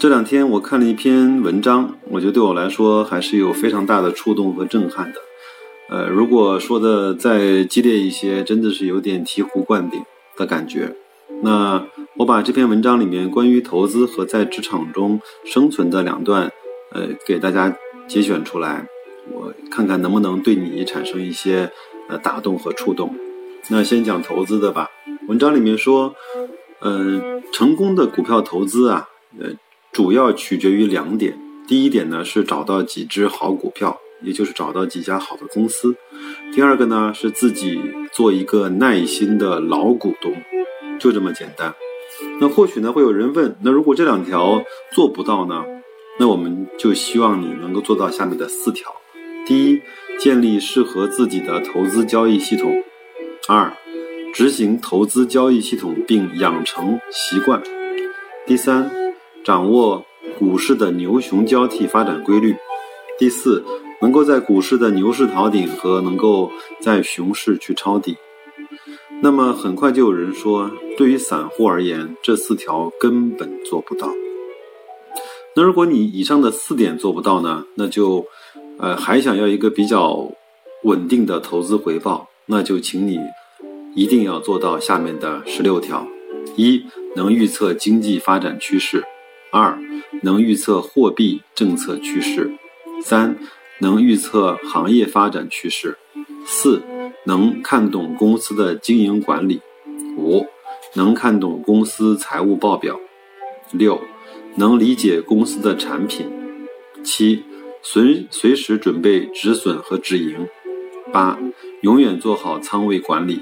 这两天我看了一篇文章，我觉得对我来说还是有非常大的触动和震撼的。呃，如果说的再激烈一些，真的是有点醍醐灌顶的感觉。那我把这篇文章里面关于投资和在职场中生存的两段，呃，给大家节选出来，我看看能不能对你产生一些。呃，打动和触动。那先讲投资的吧。文章里面说，嗯，成功的股票投资啊，呃，主要取决于两点。第一点呢是找到几只好股票，也就是找到几家好的公司。第二个呢是自己做一个耐心的老股东，就这么简单。那或许呢会有人问，那如果这两条做不到呢？那我们就希望你能够做到下面的四条。第一，建立适合自己的投资交易系统；二，执行投资交易系统并养成习惯；第三，掌握股市的牛熊交替发展规律；第四，能够在股市的牛市逃顶和能够在熊市去抄底。那么很快就有人说，对于散户而言，这四条根本做不到。那如果你以上的四点做不到呢？那就。呃，还想要一个比较稳定的投资回报，那就请你一定要做到下面的十六条：一、能预测经济发展趋势；二、能预测货币政策趋势；三、能预测行业发展趋势；四、能看懂公司的经营管理；五、能看懂公司财务报表；六、能理解公司的产品；七。随随时准备止损和止盈，八，永远做好仓位管理，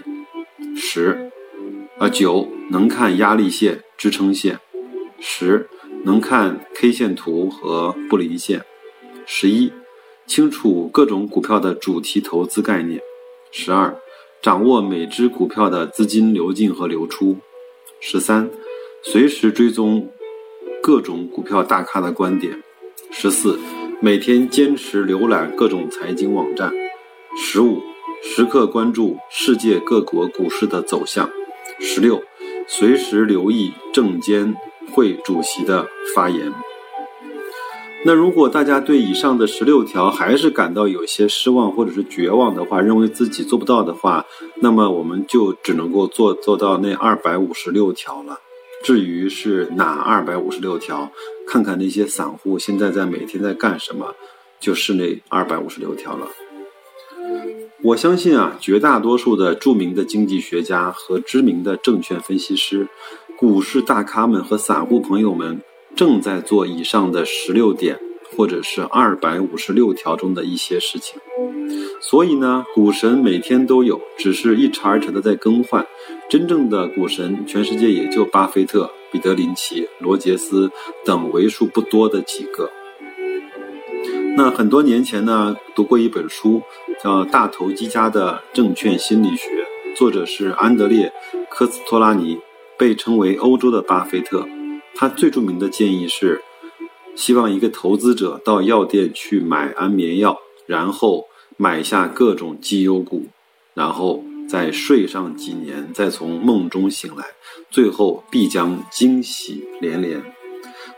十，啊九，能看压力线、支撑线，十，能看 K 线图和布林线，十一，清楚各种股票的主题投资概念，十二，掌握每只股票的资金流进和流出，十三，随时追踪各种股票大咖的观点，十四。每天坚持浏览各种财经网站。十五，时刻关注世界各国股市的走向。十六，随时留意证监会主席的发言。那如果大家对以上的十六条还是感到有些失望或者是绝望的话，认为自己做不到的话，那么我们就只能够做做到那二百五十六条了。至于是哪二百五十六条，看看那些散户现在在每天在干什么，就是那二百五十六条了。我相信啊，绝大多数的著名的经济学家和知名的证券分析师、股市大咖们和散户朋友们，正在做以上的十六点。或者是二百五十六条中的一些事情，所以呢，股神每天都有，只是一茬一茬的在更换。真正的股神，全世界也就巴菲特、彼得林奇、罗杰斯等为数不多的几个。那很多年前呢，读过一本书，叫《大投机家的证券心理学》，作者是安德烈·科斯托拉尼，被称为欧洲的巴菲特。他最著名的建议是。希望一个投资者到药店去买安眠药，然后买下各种绩优股，然后再睡上几年，再从梦中醒来，最后必将惊喜连连。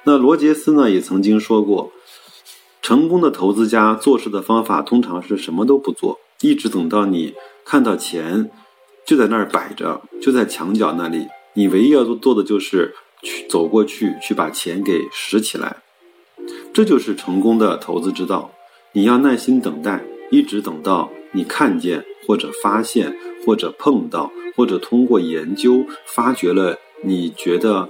那罗杰斯呢也曾经说过，成功的投资家做事的方法通常是什么都不做，一直等到你看到钱就在那儿摆着，就在墙角那里，你唯一要做做的就是去走过去，去把钱给拾起来。这就是成功的投资之道，你要耐心等待，一直等到你看见或者发现或者碰到或者通过研究发掘了你觉得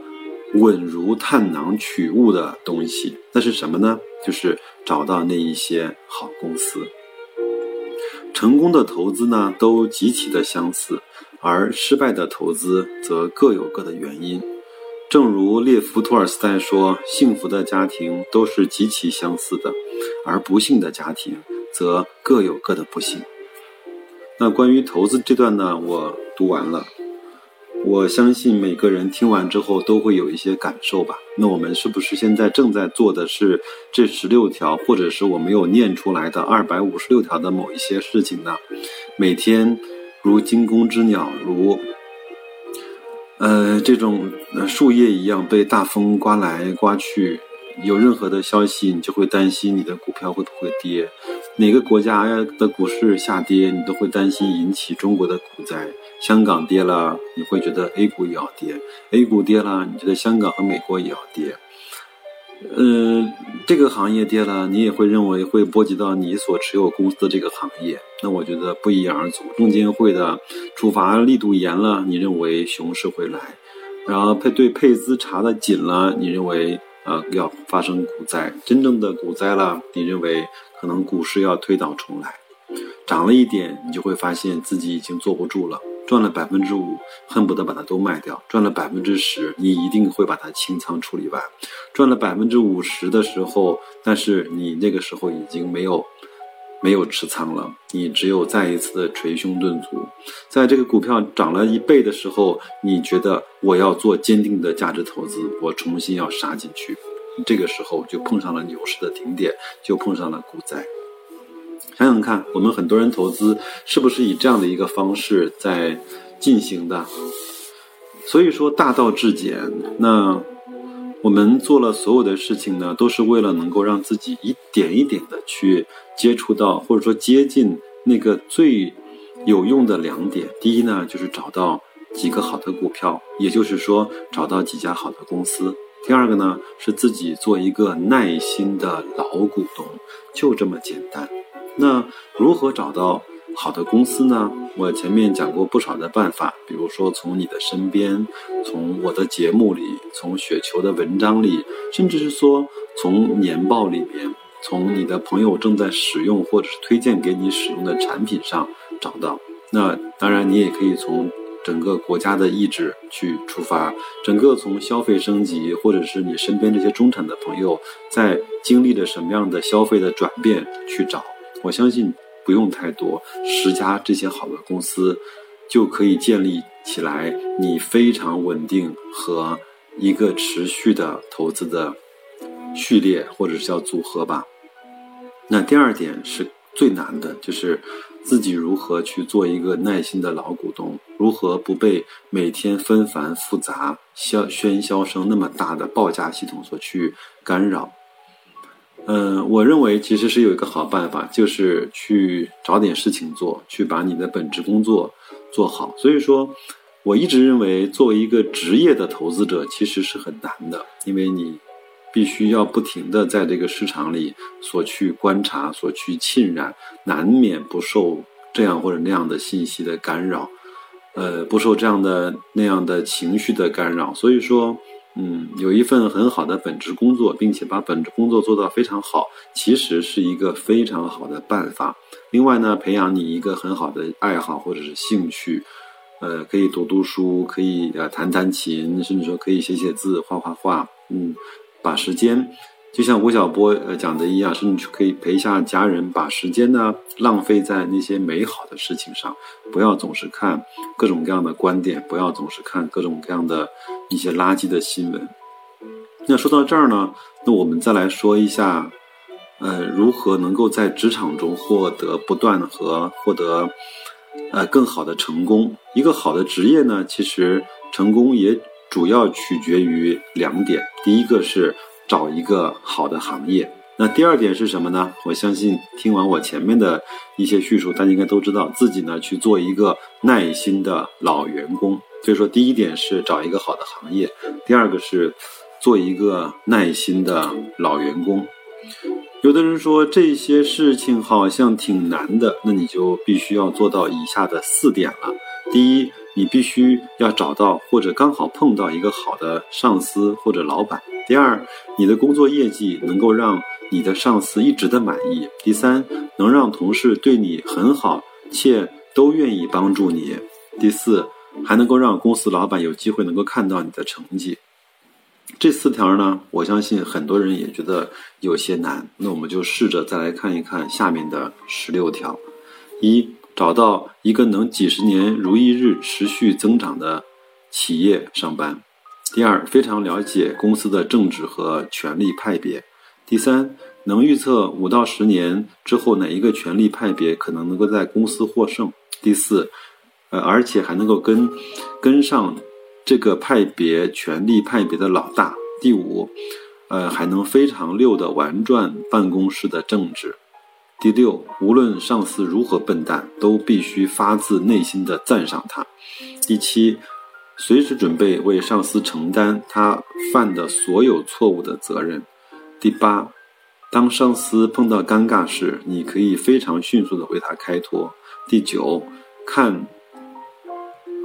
稳如探囊取物的东西，那是什么呢？就是找到那一些好公司。成功的投资呢，都极其的相似，而失败的投资则各有各的原因。正如列夫·托尔斯泰说：“幸福的家庭都是极其相似的，而不幸的家庭则各有各的不幸。”那关于投资这段呢，我读完了。我相信每个人听完之后都会有一些感受吧。那我们是不是现在正在做的是这十六条，或者是我没有念出来的二百五十六条的某一些事情呢？每天如惊弓之鸟，如呃这种树叶一样被大风刮来刮去。有任何的消息，你就会担心你的股票会不会跌；哪个国家的股市下跌，你都会担心引起中国的股灾。香港跌了，你会觉得 A 股也要跌；A 股跌了，你觉得香港和美国也要跌。嗯，这个行业跌了，你也会认为会波及到你所持有公司的这个行业。那我觉得不一而足。证监会的处罚力度严了，你认为熊市会来；然后配对配资查的紧了，你认为。呃，要发生股灾，真正的股灾了，你认为可能股市要推倒重来，涨了一点，你就会发现自己已经坐不住了，赚了百分之五，恨不得把它都卖掉；赚了百分之十，你一定会把它清仓处理完；赚了百分之五十的时候，但是你那个时候已经没有。没有持仓了，你只有再一次的捶胸顿足。在这个股票涨了一倍的时候，你觉得我要做坚定的价值投资，我重新要杀进去。这个时候就碰上了牛市的顶点，就碰上了股灾。想想看，我们很多人投资是不是以这样的一个方式在进行的？所以说大道至简，那。我们做了所有的事情呢，都是为了能够让自己一点一点的去接触到，或者说接近那个最有用的两点。第一呢，就是找到几个好的股票，也就是说找到几家好的公司。第二个呢，是自己做一个耐心的老股东，就这么简单。那如何找到？好的公司呢，我前面讲过不少的办法，比如说从你的身边，从我的节目里，从雪球的文章里，甚至是说从年报里面，从你的朋友正在使用或者是推荐给你使用的产品上找到。那当然，你也可以从整个国家的意志去出发，整个从消费升级，或者是你身边这些中产的朋友在经历着什么样的消费的转变去找。我相信。不用太多，十家这些好的公司，就可以建立起来你非常稳定和一个持续的投资的序列，或者是叫组合吧。那第二点是最难的，就是自己如何去做一个耐心的老股东，如何不被每天纷繁复杂、喧喧嚣声那么大的报价系统所去干扰。嗯，我认为其实是有一个好办法，就是去找点事情做，去把你的本职工作做好。所以说，我一直认为，作为一个职业的投资者，其实是很难的，因为你必须要不停的在这个市场里所去观察、所去浸染，难免不受这样或者那样的信息的干扰，呃，不受这样的那样的情绪的干扰。所以说。嗯，有一份很好的本职工作，并且把本职工作做到非常好，其实是一个非常好的办法。另外呢，培养你一个很好的爱好或者是兴趣，呃，可以读读书，可以呃弹弹琴，甚至说可以写写字、画画画。嗯，把时间。就像吴晓波呃讲的一样，甚至可以陪一下家人，把时间呢浪费在那些美好的事情上，不要总是看各种各样的观点，不要总是看各种各样的一些垃圾的新闻。那说到这儿呢，那我们再来说一下，呃，如何能够在职场中获得不断和获得呃更好的成功。一个好的职业呢，其实成功也主要取决于两点，第一个是。找一个好的行业。那第二点是什么呢？我相信听完我前面的一些叙述，大家应该都知道自己呢去做一个耐心的老员工。所以说，第一点是找一个好的行业，第二个是做一个耐心的老员工。有的人说这些事情好像挺难的，那你就必须要做到以下的四点了。第一，你必须要找到或者刚好碰到一个好的上司或者老板。第二，你的工作业绩能够让你的上司一直的满意。第三，能让同事对你很好，且都愿意帮助你。第四，还能够让公司老板有机会能够看到你的成绩。这四条呢，我相信很多人也觉得有些难。那我们就试着再来看一看下面的十六条：一、找到一个能几十年如一日持续增长的企业上班；第二，非常了解公司的政治和权力派别；第三，能预测五到十年之后哪一个权力派别可能能够在公司获胜；第四，呃，而且还能够跟跟上。这个派别权力派别的老大，第五，呃，还能非常溜的玩转办公室的政治。第六，无论上司如何笨蛋，都必须发自内心的赞赏他。第七，随时准备为上司承担他犯的所有错误的责任。第八，当上司碰到尴尬时，你可以非常迅速的为他开脱。第九，看，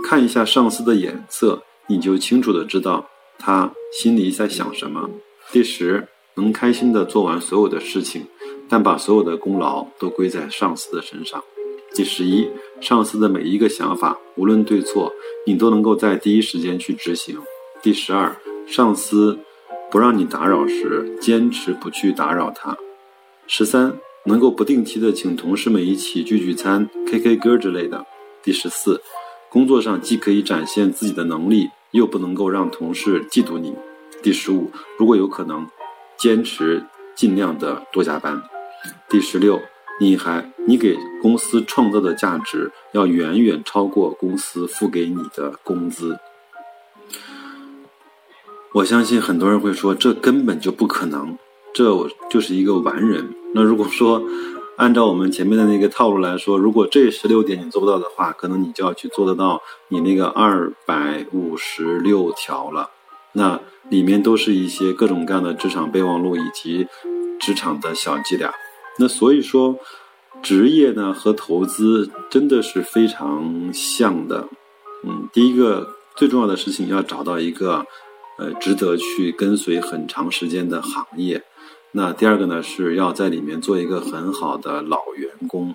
看一下上司的眼色。你就清楚的知道他心里在想什么。第十，能开心的做完所有的事情，但把所有的功劳都归在上司的身上。第十一，上司的每一个想法，无论对错，你都能够在第一时间去执行。第十二，上司不让你打扰时，坚持不去打扰他。十三，能够不定期的请同事们一起聚聚餐、K K 歌之类的。第十四。工作上既可以展现自己的能力，又不能够让同事嫉妒你。第十五，如果有可能，坚持尽量的多加班。第十六，你还你给公司创造的价值要远远超过公司付给你的工资。我相信很多人会说，这根本就不可能，这就是一个完人。那如果说，按照我们前面的那个套路来说，如果这十六点你做不到的话，可能你就要去做得到你那个二百五十六条了。那里面都是一些各种各样的职场备忘录以及职场的小伎俩。那所以说，职业呢和投资真的是非常像的。嗯，第一个最重要的事情要找到一个呃值得去跟随很长时间的行业。那第二个呢，是要在里面做一个很好的老员工。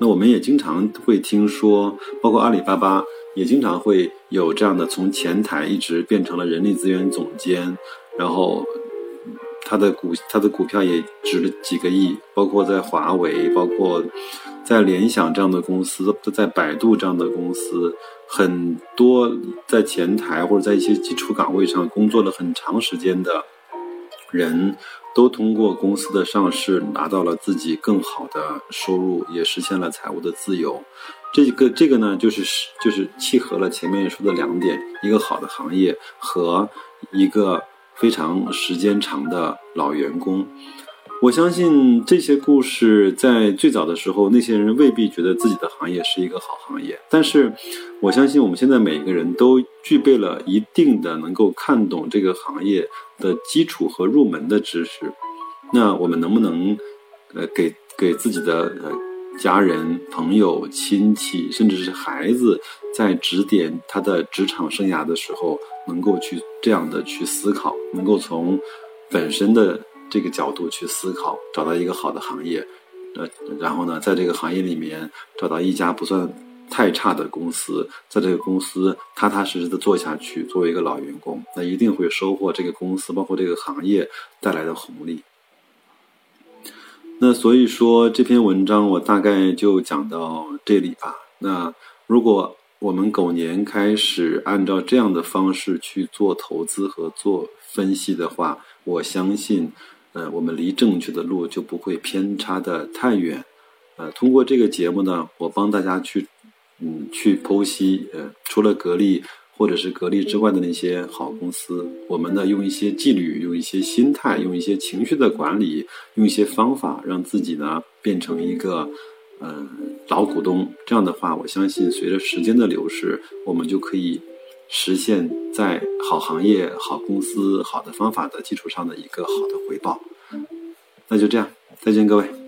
那我们也经常会听说，包括阿里巴巴也经常会有这样的，从前台一直变成了人力资源总监，然后他的股他的股票也值了几个亿。包括在华为，包括在联想这样的公司，在百度这样的公司，很多在前台或者在一些基础岗位上工作了很长时间的人。都通过公司的上市拿到了自己更好的收入，也实现了财务的自由。这个这个呢，就是就是契合了前面说的两点：一个好的行业和一个非常时间长的老员工。我相信这些故事在最早的时候，那些人未必觉得自己的行业是一个好行业。但是，我相信我们现在每一个人都具备了一定的能够看懂这个行业的基础和入门的知识。那我们能不能，呃，给给自己的呃家人、朋友、亲戚，甚至是孩子，在指点他的职场生涯的时候，能够去这样的去思考，能够从本身的。这个角度去思考，找到一个好的行业，呃，然后呢，在这个行业里面找到一家不算太差的公司，在这个公司踏踏实实的做下去，作为一个老员工，那一定会收获这个公司包括这个行业带来的红利。那所以说这篇文章我大概就讲到这里吧。那如果我们狗年开始按照这样的方式去做投资和做分析的话，我相信。呃，我们离正确的路就不会偏差的太远。呃，通过这个节目呢，我帮大家去，嗯，去剖析，呃，除了格力或者是格力之外的那些好公司，我们呢用一些纪律，用一些心态，用一些情绪的管理，用一些方法，让自己呢变成一个，呃，老股东。这样的话，我相信随着时间的流逝，我们就可以。实现在好行业、好公司、好的方法的基础上的一个好的回报。那就这样，再见，各位。